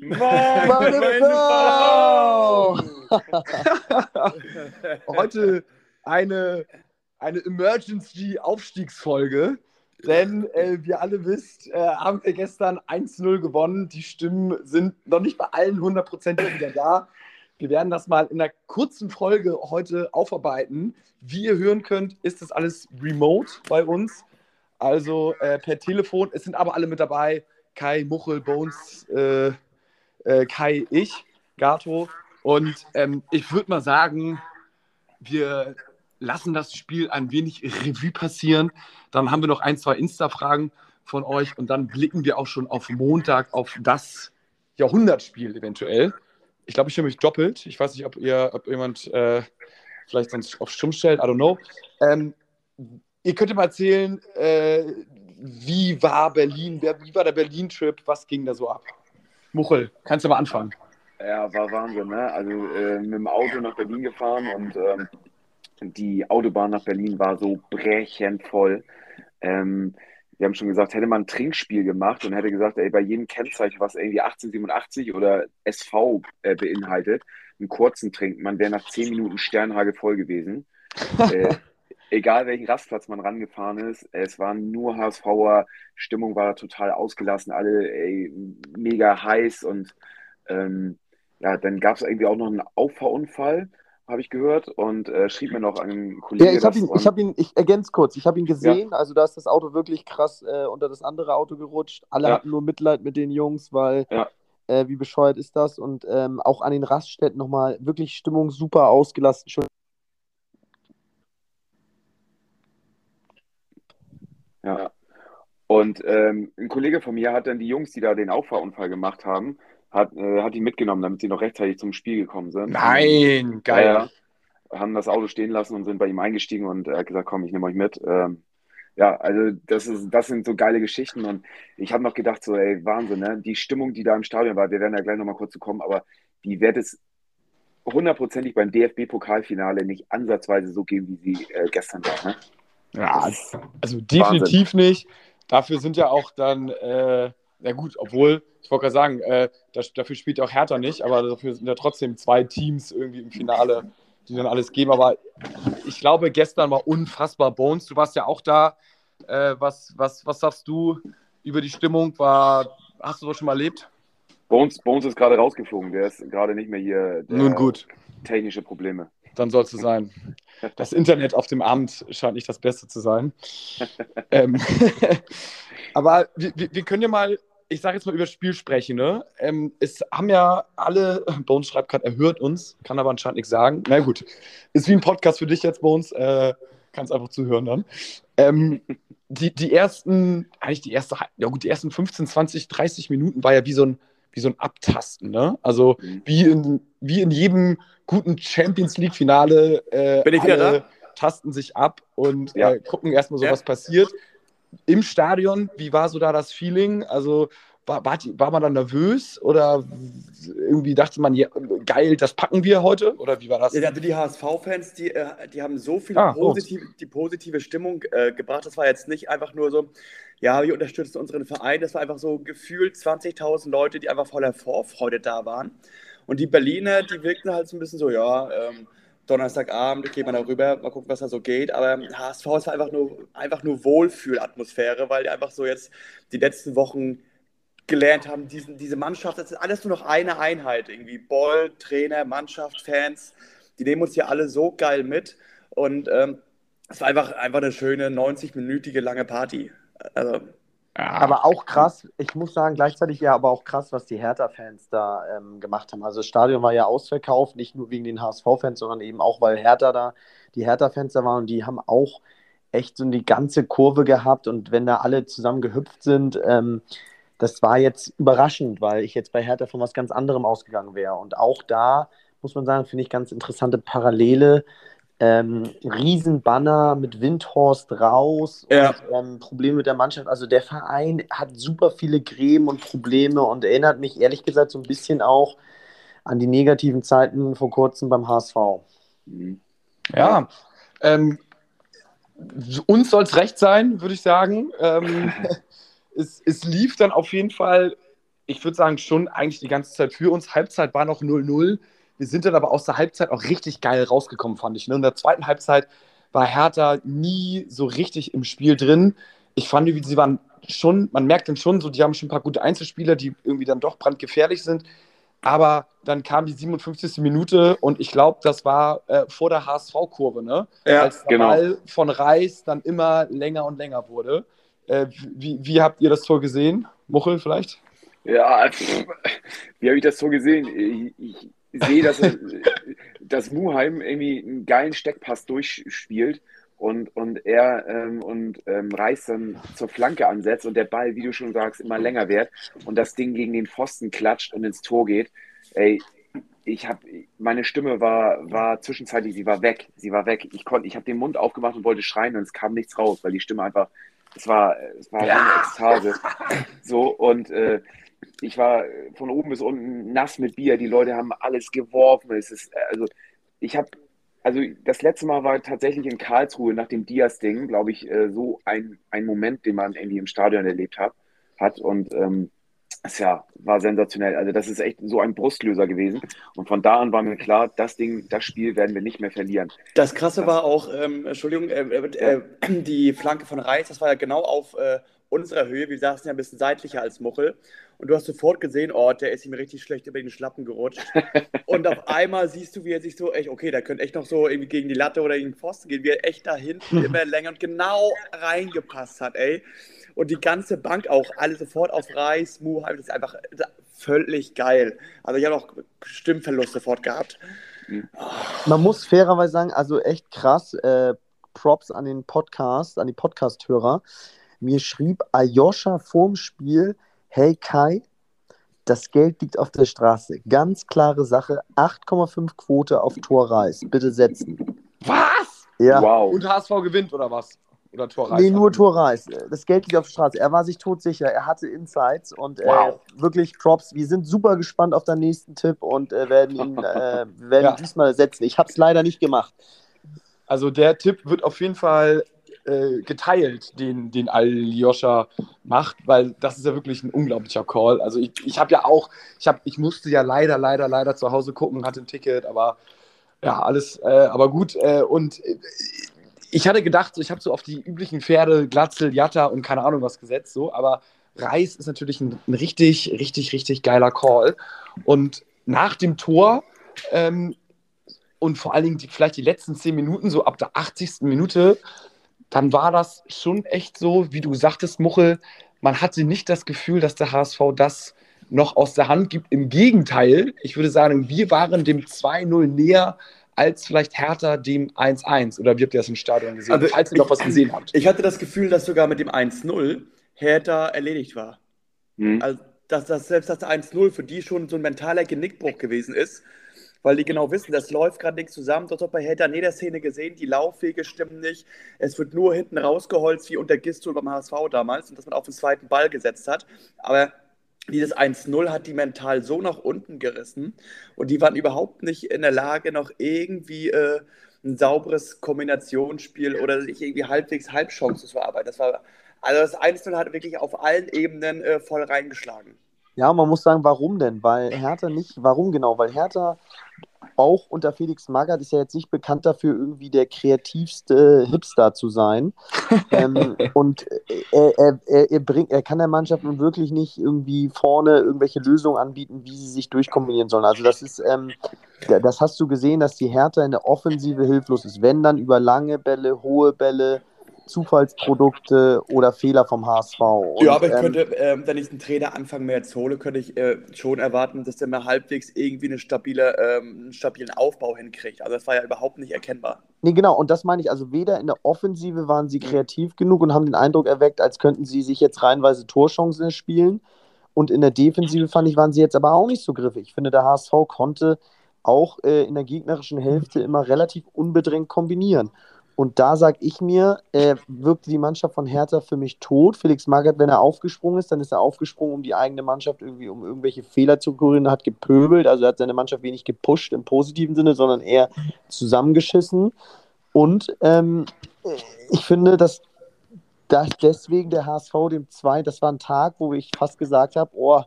Meine Frau! Heute eine, eine Emergency-Aufstiegsfolge, denn äh, wie alle wisst, äh, haben wir gestern 1-0 gewonnen. Die Stimmen sind noch nicht bei allen 100% wieder da. Wir werden das mal in einer kurzen Folge heute aufarbeiten. Wie ihr hören könnt, ist das alles remote bei uns. Also äh, per Telefon. Es sind aber alle mit dabei. Kai, Muchel, Bones, äh, äh, Kai, ich, Gato. Und ähm, ich würde mal sagen, wir lassen das Spiel ein wenig Revue passieren. Dann haben wir noch ein, zwei Insta-Fragen von euch und dann blicken wir auch schon auf Montag auf das Jahrhundertspiel eventuell. Ich glaube, ich höre mich doppelt. Ich weiß nicht, ob ihr, ob jemand äh, vielleicht sonst auf Stumm stellt. I don't know. Ähm, ihr könnt mal erzählen, äh, wie war Berlin? Wie war der Berlin-Trip? Was ging da so ab? Muchel, kannst du mal anfangen? Ja, war Wahnsinn, ne? Also äh, mit dem Auto nach Berlin gefahren und ähm, die Autobahn nach Berlin war so brechend voll. Ähm, wir haben schon gesagt, hätte man ein Trinkspiel gemacht und hätte gesagt, ey, bei jedem Kennzeichen, was irgendwie 1887 oder SV äh, beinhaltet, einen kurzen trinken, man wäre nach 10 Minuten Sternhage voll gewesen. äh, egal welchen Rastplatz man rangefahren ist, es waren nur HSVer, Stimmung war total ausgelassen, alle ey, mega heiß und ähm, ja, dann gab es irgendwie auch noch einen Auffahrunfall habe ich gehört und äh, schrieb mir noch einen Kollegen. Ja, ich habe ihn, ich habe ihn, ich ergänze kurz, ich habe ihn gesehen, ja. also da ist das Auto wirklich krass äh, unter das andere Auto gerutscht. Alle ja. hatten nur Mitleid mit den Jungs, weil ja. äh, wie bescheuert ist das? Und ähm, auch an den Raststätten nochmal wirklich Stimmung super ausgelassen. Schon ja. Und ähm, ein Kollege von mir hat dann die Jungs, die da den Auffahrunfall gemacht haben, hat, äh, hat die mitgenommen, damit sie noch rechtzeitig zum Spiel gekommen sind. Nein, geil. Äh, haben das Auto stehen lassen und sind bei ihm eingestiegen und er hat gesagt, komm, ich nehme euch mit. Ähm, ja, also das, ist, das sind so geile Geschichten und ich habe noch gedacht, so, ey, Wahnsinn, ne? Die Stimmung, die da im Stadion war, wir werden ja gleich nochmal kurz zu kommen, aber die wird es hundertprozentig beim DFB-Pokalfinale nicht ansatzweise so geben, wie sie äh, gestern war. Ne? Ja, also definitiv Wahnsinn. nicht. Dafür sind ja auch dann äh, ja gut, obwohl, ich wollte gerade sagen, äh, das, dafür spielt auch Hertha nicht, aber dafür sind ja trotzdem zwei Teams irgendwie im Finale, die dann alles geben. Aber ich glaube, gestern war unfassbar. Bones, du warst ja auch da. Äh, was, was, was sagst du über die Stimmung? War, hast du das schon mal erlebt? Bones, Bones ist gerade rausgeflogen. Der ist gerade nicht mehr hier. Nun gut. Technische Probleme. Dann soll es so sein. Das Internet auf dem Amt scheint nicht das Beste zu sein. ähm, aber wir, wir, können ja mal ich sage jetzt mal über das Spiel sprechen. Ne? Ähm, es haben ja alle, Bones schreibt gerade, er hört uns, kann aber anscheinend nichts sagen. Na gut, ist wie ein Podcast für dich jetzt, Bones. Äh, kannst einfach zuhören dann. Ähm, die, die ersten, eigentlich die erste, ja gut, die ersten 15, 20, 30 Minuten war ja wie so ein, wie so ein Abtasten. Ne? Also mhm. wie, in, wie in jedem guten Champions League-Finale. Äh, Bin ich wieder da? Tasten sich ab und ja. äh, gucken erstmal so, ja. was passiert im Stadion, wie war so da das Feeling? Also war, war, war man dann nervös oder irgendwie dachte man, ja, geil, das packen wir heute? Oder wie war das? Ja, also die HSV-Fans, die, äh, die haben so viel ah, positiv, die positive Stimmung äh, gebracht. Das war jetzt nicht einfach nur so, ja, wir unterstützen unseren Verein. Das war einfach so gefühlt 20.000 Leute, die einfach voller Vorfreude da waren. Und die Berliner, die wirkten halt so ein bisschen so, ja, ähm, Donnerstagabend, ich gehe mal darüber, mal gucken, was da so geht. Aber HSV ist einfach nur, einfach nur Wohlfühlatmosphäre, weil die einfach so jetzt die letzten Wochen gelernt haben, diesen, diese Mannschaft, das ist alles nur noch eine Einheit. Irgendwie Ball, Trainer, Mannschaft, Fans, die nehmen uns hier alle so geil mit. Und ähm, es war einfach, einfach eine schöne 90-minütige lange Party. Also aber auch krass, ich muss sagen, gleichzeitig ja, aber auch krass, was die Hertha-Fans da ähm, gemacht haben. Also das Stadion war ja ausverkauft, nicht nur wegen den HSV-Fans, sondern eben auch, weil Hertha da, die Hertha-Fans da waren und die haben auch echt so die ganze Kurve gehabt und wenn da alle zusammen gehüpft sind, ähm, das war jetzt überraschend, weil ich jetzt bei Hertha von was ganz anderem ausgegangen wäre. Und auch da muss man sagen, finde ich ganz interessante Parallele. Ähm, Riesenbanner mit Windhorst raus Ja. und ähm, Probleme mit der Mannschaft. Also der Verein hat super viele Gräben und Probleme und erinnert mich ehrlich gesagt so ein bisschen auch an die negativen Zeiten vor kurzem beim HSV. Mhm. Ja, ähm, uns soll es recht sein, würde ich sagen. Ähm, es, es lief dann auf jeden Fall, ich würde sagen, schon eigentlich die ganze Zeit für uns. Halbzeit war noch 0-0. Wir sind dann aber aus der Halbzeit auch richtig geil rausgekommen, fand ich. Ne? In der zweiten Halbzeit war Hertha nie so richtig im Spiel drin. Ich fand, sie waren schon, man merkt dann schon so, die haben schon ein paar gute Einzelspieler, die irgendwie dann doch brandgefährlich sind. Aber dann kam die 57. Minute und ich glaube, das war äh, vor der HSV-Kurve, ne? Ja, Als der genau. Ball von Reis dann immer länger und länger wurde. Äh, wie, wie habt ihr das Tor gesehen? Muchel vielleicht? Ja, pff, wie habe ich das so gesehen? Ich, ich sehe, dass, dass Muheim irgendwie einen geilen Steckpass durchspielt und, und er ähm, und ähm, Reis dann zur Flanke ansetzt und der Ball, wie du schon sagst, immer länger wird und das Ding gegen den Pfosten klatscht und ins Tor geht. Ey, ich habe meine Stimme war war zwischenzeitlich, sie war weg, sie war weg. Ich konnte, ich habe den Mund aufgemacht und wollte schreien und es kam nichts raus, weil die Stimme einfach, es war, es war so eine Ekstase. So und äh, ich war von oben bis unten nass mit Bier. Die Leute haben alles geworfen. Es ist, also, ich habe, also das letzte Mal war tatsächlich in Karlsruhe nach dem Diaz-Ding, glaube ich, äh, so ein, ein Moment, den man irgendwie im Stadion erlebt hat. hat. Und ähm, es ja, war sensationell. Also, das ist echt so ein Brustlöser gewesen. Und von da an war mir klar, das Ding, das Spiel werden wir nicht mehr verlieren. Das Krasse war auch, ähm, Entschuldigung, äh, äh, äh, die Flanke von Reis, das war ja genau auf äh, unserer Höhe. Wir saßen ja ein bisschen seitlicher als Muchel. Und du hast sofort gesehen, oh, der ist ihm richtig schlecht über den Schlappen gerutscht. Und auf einmal siehst du, wie er sich so echt, okay, der könnte echt noch so irgendwie gegen die Latte oder gegen den Pfosten gehen, wie er echt da hinten immer länger und genau reingepasst hat, ey. Und die ganze Bank auch, alle sofort auf Reis, Muheim, das ist einfach völlig geil. Also ich habe auch Stimmverlust sofort gehabt. Man muss fairerweise sagen, also echt krass, äh, Props an den Podcast, an die Podcast-Hörer. Mir schrieb Ayosha vorm Spiel, hey Kai, das Geld liegt auf der Straße. Ganz klare Sache, 8,5 Quote auf Tor Reis. Bitte setzen. Was? Ja. Wow. Und HSV gewinnt oder was? Oder Tor Nee, nur Tor Reis. Das Geld liegt auf der Straße. Er war sich todsicher. Er hatte Insights und Wow. äh, wirklich Props. Wir sind super gespannt auf den nächsten Tipp und äh, werden ihn, äh, werden Ja. diesmal setzen. Ich habe es leider nicht gemacht. Also der Tipp wird auf jeden Fall äh, geteilt, den, den Aljoscha macht, weil das ist ja wirklich ein unglaublicher Call. Also ich, ich habe ja auch, ich, hab, ich musste ja leider, leider, leider zu Hause gucken, hatte ein Ticket, aber ja, alles, äh, aber gut. Äh, und äh, ich hatte gedacht, so, ich habe so auf die üblichen Pferde, Glatzel, Jatta und keine Ahnung was gesetzt, so, aber Reis ist natürlich ein, ein richtig, richtig, richtig geiler Call. Und nach dem Tor ähm, und vor allen Dingen die, vielleicht die letzten zehn Minuten, so ab der 80. Minute, dann war das schon echt so, wie du sagtest, Muchel, man hatte nicht das Gefühl, dass der HSV das noch aus der Hand gibt. Im Gegenteil, ich würde sagen, wir waren dem 2-0 näher als vielleicht Hertha dem 1-1. Oder wie habt ihr das im Stadion gesehen? Also falls ihr noch was gesehen habt. Ich hatte das Gefühl, dass sogar mit dem 1-0 Hertha erledigt war. Hm. Also, dass, dass selbst das 1-0 für die schon so ein mentaler Genickbruch gewesen ist, weil die genau wissen, das läuft gerade nichts zusammen. Dort hat bei Hertha in jeder Szene gesehen, die Laufwege stimmen nicht. Es wird nur hinten rausgeholzt, wie unter Gistol beim HSV damals, und dass man auf den zweiten Ball gesetzt hat. Aber dieses 1-0 hat die mental so nach unten gerissen und die waren überhaupt nicht in der Lage, noch irgendwie äh, ein sauberes Kombinationsspiel oder sich irgendwie halbwegs Halbchance zu verarbeiten. Das war, also das 1-0 hat wirklich auf allen Ebenen äh, voll reingeschlagen. Ja, man muss sagen, warum denn? Weil Hertha nicht, warum genau? Weil Hertha auch unter Felix Magath ist ja jetzt nicht bekannt dafür, irgendwie der kreativste Hipster zu sein. ähm, und er, er, er, er, bringt, er kann der Mannschaft nun wirklich nicht irgendwie vorne irgendwelche Lösungen anbieten, wie sie sich durchkombinieren sollen. Also das ist, ähm, das hast du gesehen, dass die Hertha in der Offensive hilflos ist. Wenn dann über lange Bälle, hohe Bälle, Zufallsprodukte oder Fehler vom HSV. Und, ja, aber ich ähm, könnte, ähm, wenn ich einen Trainer Anfang März hole, könnte ich äh, schon erwarten, dass der mal halbwegs irgendwie eine stabile, ähm, einen stabilen Aufbau hinkriegt. Also das war ja überhaupt nicht erkennbar. Nee, genau, und das meine ich, also weder in der Offensive waren sie kreativ genug und haben den Eindruck erweckt, als könnten sie sich jetzt reihenweise Torchancen spielen. Und in der Defensive fand ich, waren sie jetzt aber auch nicht so griffig. Ich finde, der HSV konnte auch äh, in der gegnerischen Hälfte immer relativ unbedrängt kombinieren. Und da sage ich mir, äh, wirkte die Mannschaft von Hertha für mich tot. Felix Magath, wenn er aufgesprungen ist, dann ist er aufgesprungen, um die eigene Mannschaft irgendwie, um irgendwelche Fehler zu kurieren, hat gepöbelt. Also er hat seine Mannschaft wenig gepusht im positiven Sinne, sondern eher zusammengeschissen. Und ähm, ich finde, dass, dass deswegen der HSV dem 2, das war ein Tag, wo ich fast gesagt habe, oh,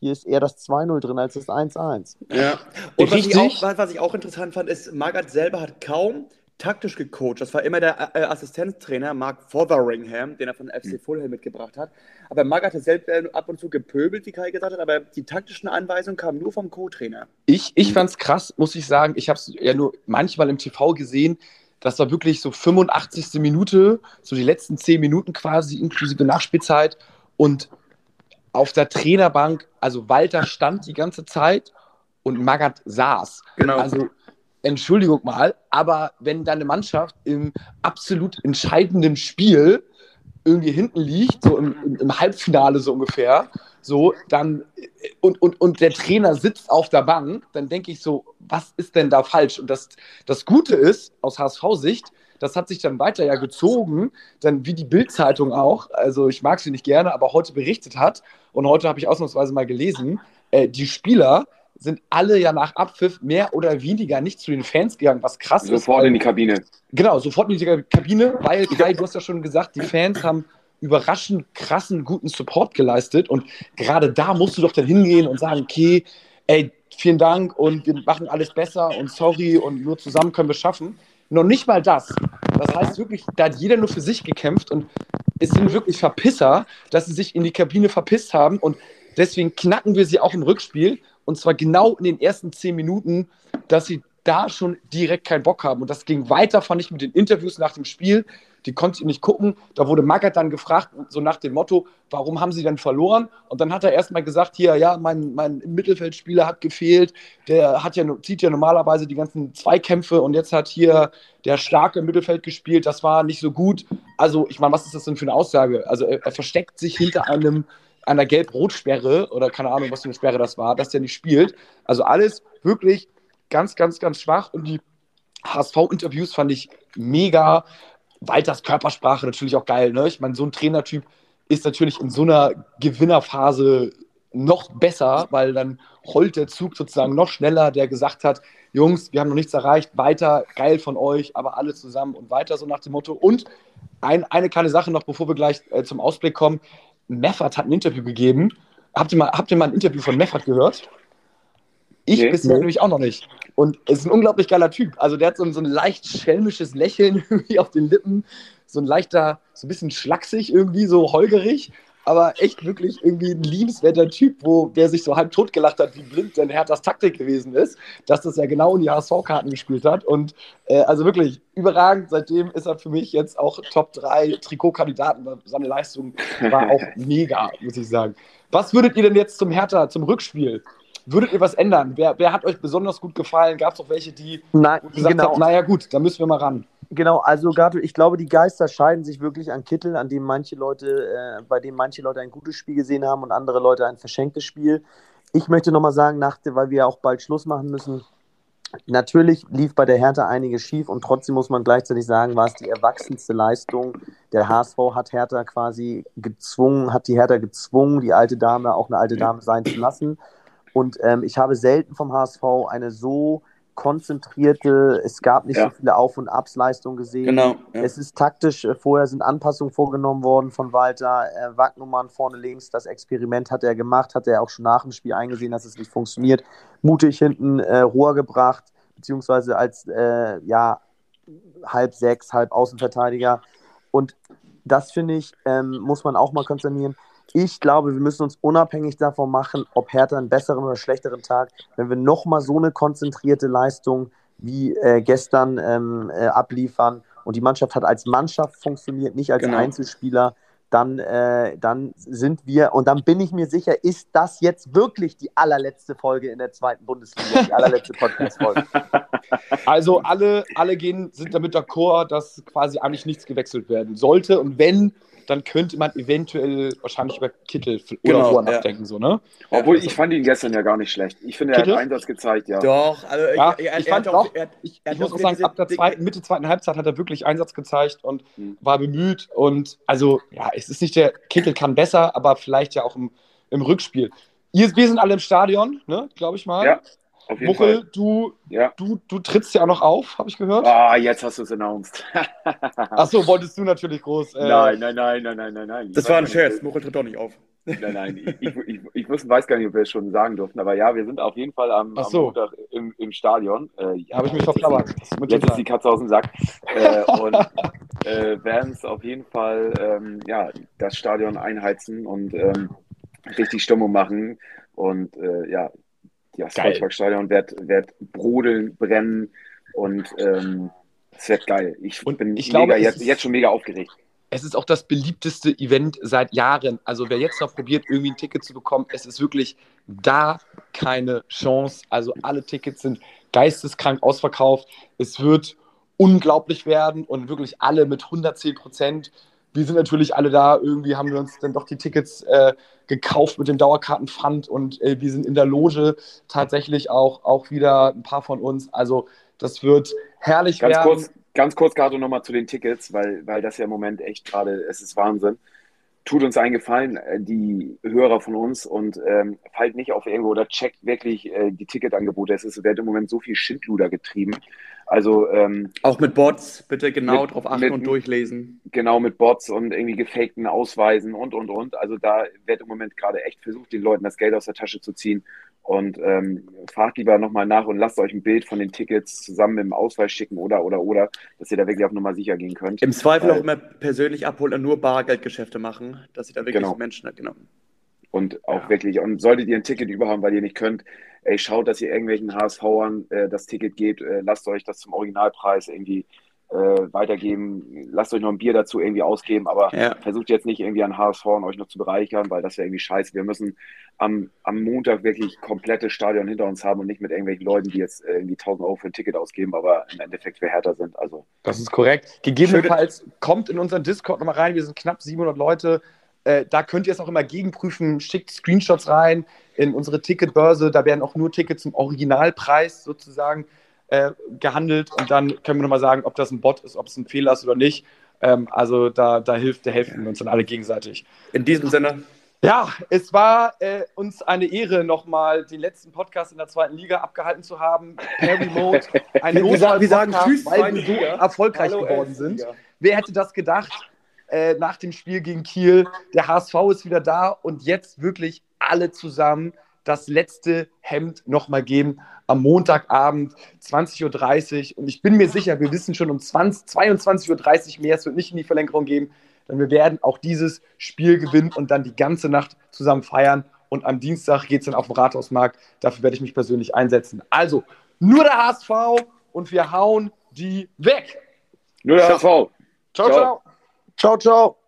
hier ist eher das 2-0 drin als das 1-1. Ja. Und was ich, auch, was ich, auch, interessant fand, ist, Magath selber hat kaum taktisch gecoacht. Das war immer der äh, Assistenztrainer Mark Fotheringham, den er von FC Fulham mitgebracht hat. Aber Magath hat selbst äh, ab und zu gepöbelt, wie Kai gesagt hat, aber die taktischen Anweisungen kamen nur vom Co-Trainer. Ich, ich fand es krass, muss ich sagen. Ich habe es ja nur manchmal im TV gesehen. Das war wirklich so 85. Minute, so die letzten 10 Minuten quasi, inklusive Nachspielzeit. Und auf der Trainerbank, also Walter stand die ganze Zeit und Magath saß. Genau. Also, Entschuldigung mal, aber wenn deine Mannschaft im absolut entscheidenden Spiel irgendwie hinten liegt, so im, im, im Halbfinale so ungefähr, so, dann, und, und, und der Trainer sitzt auf der Bank, dann denke ich so, was ist denn da falsch? Und das, das Gute ist, aus HSV-Sicht, das hat sich dann weiter ja gezogen, dann wie die Bild-Zeitung auch, also ich mag sie nicht gerne, aber heute berichtet hat, und heute habe ich ausnahmsweise mal gelesen, äh, die Spieler sind alle ja nach Abpfiff mehr oder weniger nicht zu den Fans gegangen, was krass sofort ist. Sofort in die Kabine. Genau, sofort in die Kabine, weil Kai, du hast ja schon gesagt, die Fans haben überraschend krassen, guten Support geleistet und gerade da musst du doch dann hingehen und sagen, okay, ey, vielen Dank und wir machen alles besser und sorry und nur zusammen können wir schaffen. Noch nicht mal das. Das heißt wirklich, da hat jeder nur für sich gekämpft und es sind wirklich Verpisser, dass sie sich in die Kabine verpisst haben und deswegen knacken wir sie auch im Rückspiel und zwar genau in den ersten zehn Minuten, dass sie da schon direkt keinen Bock haben. Und das ging weiter, fand ich, mit den Interviews nach dem Spiel. Die konnte ich nicht gucken. Da wurde Magath dann gefragt, so nach dem Motto, warum haben sie denn verloren? Und dann hat er erstmal gesagt, hier, ja, mein, mein Mittelfeldspieler hat gefehlt. Der hat ja, zieht ja normalerweise die ganzen Zweikämpfe und jetzt hat hier der starke Mittelfeld gespielt. Das war nicht so gut. Also, ich meine, was ist das denn für eine Aussage? Also, er, er versteckt sich hinter einem einer Gelb-Rot-Sperre oder keine Ahnung, was für eine Sperre das war, dass der nicht spielt. Also alles wirklich ganz, ganz, ganz schwach. Und die HSV-Interviews fand ich mega. Walters Körpersprache natürlich auch geil. Ne? Ich meine, so ein Trainertyp ist natürlich in so einer Gewinnerphase noch besser, weil dann rollt der Zug sozusagen noch schneller, der gesagt hat, Jungs, wir haben noch nichts erreicht, weiter, geil von euch, aber alle zusammen und weiter, so nach dem Motto. Und ein, eine kleine Sache noch, bevor wir gleich äh, zum Ausblick kommen. Meffert hat ein Interview gegeben. Habt ihr mal, habt ihr mal ein Interview von Meffert gehört? Ich nee, bisher nee. nämlich auch noch nicht. Und es ist ein unglaublich geiler Typ. Also der hat so ein, so ein leicht schelmisches Lächeln irgendwie auf den Lippen, so ein leichter, so ein bisschen schlaksig irgendwie, so holgerig, aber echt wirklich irgendwie ein liebenswerter Typ, wo der sich so halb tot gelacht hat, wie blind denn Herthas Taktik gewesen ist, dass das ja genau in die HSV-Karten gespielt hat. Und äh, also wirklich überragend. Seitdem ist er für mich jetzt auch Top 3 Trikotkandidaten. Seine Leistung war auch mega, muss ich sagen. Was würdet ihr denn jetzt zum Hertha, zum Rückspiel? Würdet ihr was ändern? Wer, wer hat euch besonders gut gefallen? Gab es auch welche, die Nein, gesagt genau. haben, naja gut, da müssen wir mal ran. Genau, also Gato, ich glaube, die Geister scheiden sich wirklich an Kittel, an dem manche Leute, äh, bei dem manche Leute ein gutes Spiel gesehen haben und andere Leute ein verschenktes Spiel. Ich möchte nochmal sagen, nach, weil wir ja auch bald Schluss machen müssen, natürlich lief bei der Hertha einiges schief und trotzdem muss man gleichzeitig sagen, war es die erwachsenste Leistung. Der HSV hat Hertha quasi gezwungen, hat die Hertha gezwungen, die alte Dame auch eine alte Dame sein zu lassen. Und ähm, ich habe selten vom HSV eine so konzentrierte, es gab nicht ja. so viele Auf- und Absleistungen gesehen. Genau. Ja. Es ist taktisch, äh, vorher sind Anpassungen vorgenommen worden von Walter. Äh, Wagnumann vorne links, das Experiment hat er gemacht, hat er auch schon nach dem Spiel eingesehen, dass es nicht funktioniert. Mutig hinten äh, Rohr gebracht, beziehungsweise als äh, ja, halb sechs, halb Außenverteidiger. Und das finde ich, ähm, muss man auch mal konsternieren ich glaube, wir müssen uns unabhängig davon machen, ob Hertha einen besseren oder schlechteren Tag, wenn wir nochmal so eine konzentrierte Leistung wie äh, gestern ähm, äh, abliefern und die Mannschaft hat als Mannschaft funktioniert, nicht als genau. Einzelspieler, dann, äh, dann sind wir, und dann bin ich mir sicher, ist das jetzt wirklich die allerletzte Folge in der zweiten Bundesliga, die allerletzte Podcast-Folge. Also alle, alle gehen, sind damit d'accord, dass quasi eigentlich nichts gewechselt werden sollte. Und wenn, dann könnte man eventuell wahrscheinlich über Kittel oder Genau, Rohr ja. nachdenken, so, ne? Obwohl, ich fand ihn gestern ja gar nicht schlecht. Ich finde, er hat Kittel? Einsatz gezeigt, ja. Doch, also Ja, er- er- ich er fand auch, er hat- ich, er ich muss auch sagen, ab der zweiten, Mitte zweiten Halbzeit hat er wirklich Einsatz gezeigt und Hm. war bemüht. Und also, ja, es ist nicht der, Kittel kann besser, aber vielleicht ja auch im, im Rückspiel. Ihr, wir sind alle im Stadion, ne, glaube ich mal. Ja, auf jeden Muchel, Fall. du, Ja. du, du trittst ja auch noch auf, habe ich gehört. Ah, jetzt hast du es announced. Achso, wolltest du natürlich groß. Äh, Nein, nein, nein, nein, nein, nein, nein. Das war ein Scherz. Muchel tritt doch nicht auf. Nein, nein, ich, ich, ich, ich weiß gar nicht, ob wir es schon sagen durften, aber ja, wir sind auf jeden Fall am, am so. Montag im, im Stadion. Äh, ja, Habe ich mich verplappert. Jetzt ist die Katze aus dem Sack. Äh, und äh, werden es auf jeden Fall ähm, ja, das Stadion einheizen und ähm, richtig Stimmung machen. Und äh, ja, das. Volksparkstadion wird, wird brodeln, brennen und ähm, es wird geil. Ich Und bin ich mega, glaube, jetzt, jetzt schon mega aufgeregt. es ist auch das beliebteste Event seit Jahren. Also wer jetzt noch probiert, irgendwie ein Ticket zu bekommen, es ist wirklich da keine Chance. Also alle Tickets sind geisteskrank ausverkauft. Es wird unglaublich werden und wirklich alle mit 110 Prozent. Wir sind natürlich alle da. Irgendwie haben wir uns dann doch die Tickets äh, gekauft mit dem Dauerkartenpfand und äh, wir sind in der Loge tatsächlich auch, auch wieder ein paar von uns. Also das wird herrlich Ganz werden. kurz, ganz kurz, Gato, nochmal zu den Tickets, weil, weil das ja im Moment echt gerade, es ist Wahnsinn. Tut uns einen Gefallen, äh, die Hörer von uns, und ähm, fallt nicht auf irgendwo oder checkt wirklich äh, die Ticketangebote. Es ist, wird im Moment so viel Schindluder getrieben. Also ähm, Auch mit Bots, bitte genau Mit- drauf achten mit- und durchlesen. genau mit Bots und irgendwie gefakten Ausweisen und, und, und. Also da wird im Moment gerade echt versucht, den Leuten das Geld aus der Tasche zu ziehen. Und ähm, fragt lieber nochmal nach und lasst euch ein Bild von den Tickets zusammen mit dem Ausweis schicken oder, oder, oder, dass ihr da wirklich auf Nummer sicher gehen könnt. Im Zweifel Weil- auch immer persönlich abholen und nur Bargeldgeschäfte machen, dass sie da wirklich Genau. Menschen, genau. Und auch Ja. wirklich, und solltet ihr ein Ticket überhaben, weil ihr nicht könnt, ey, schaut, dass ihr irgendwelchen HSVern äh, das Ticket gebt, äh, lasst euch das zum Originalpreis irgendwie äh, weitergeben, lasst euch noch ein Bier dazu irgendwie ausgeben, aber Ja. versucht jetzt nicht irgendwie an HSV und euch noch zu bereichern, weil das wäre irgendwie scheiße. Wir müssen am, am Montag wirklich komplettes Stadion hinter uns haben und nicht mit irgendwelchen Leuten, die jetzt äh, irgendwie 1000 Euro für ein Ticket ausgeben, aber im Endeffekt für härter sind. Also Das ist korrekt. Gegebenenfalls kommt in unseren Discord nochmal rein. Wir sind knapp 700 Leute. Äh, da könnt ihr es auch immer gegenprüfen. Schickt Screenshots rein in unsere Ticketbörse. Da werden auch nur Tickets zum Originalpreis sozusagen äh, gehandelt. Und dann können wir nochmal sagen, ob das ein Bot ist, ob es ein Fehler ist oder nicht. Ähm, also da, da hilft, da helfen wir uns dann alle gegenseitig. In diesem Sinne, Ja, es war äh, uns eine Ehre, nochmal den letzten Podcast in der zweiten Liga abgehalten zu haben. Per Remote. Ein Wir sagen- wir sagen Tschüss, weil wir so erfolgreich Hallo, geworden sind. Wer hätte das gedacht? Äh, nach dem Spiel gegen Kiel. Der HSV ist wieder da und jetzt wirklich alle zusammen das letzte Hemd nochmal geben am Montagabend 20.30 Uhr. Und ich bin mir sicher, wir wissen schon um 20, 22.30 Uhr mehr. Es wird nicht in die Verlängerung gehen, denn wir werden auch dieses Spiel gewinnen und dann die ganze Nacht zusammen feiern. Und am Dienstag geht es dann auf den Rathausmarkt. Dafür werde ich mich persönlich einsetzen. Also nur der HSV und wir hauen die weg. nur der Ciao. HSV. Ciao, Ciao. ciao. Ciao, ciao.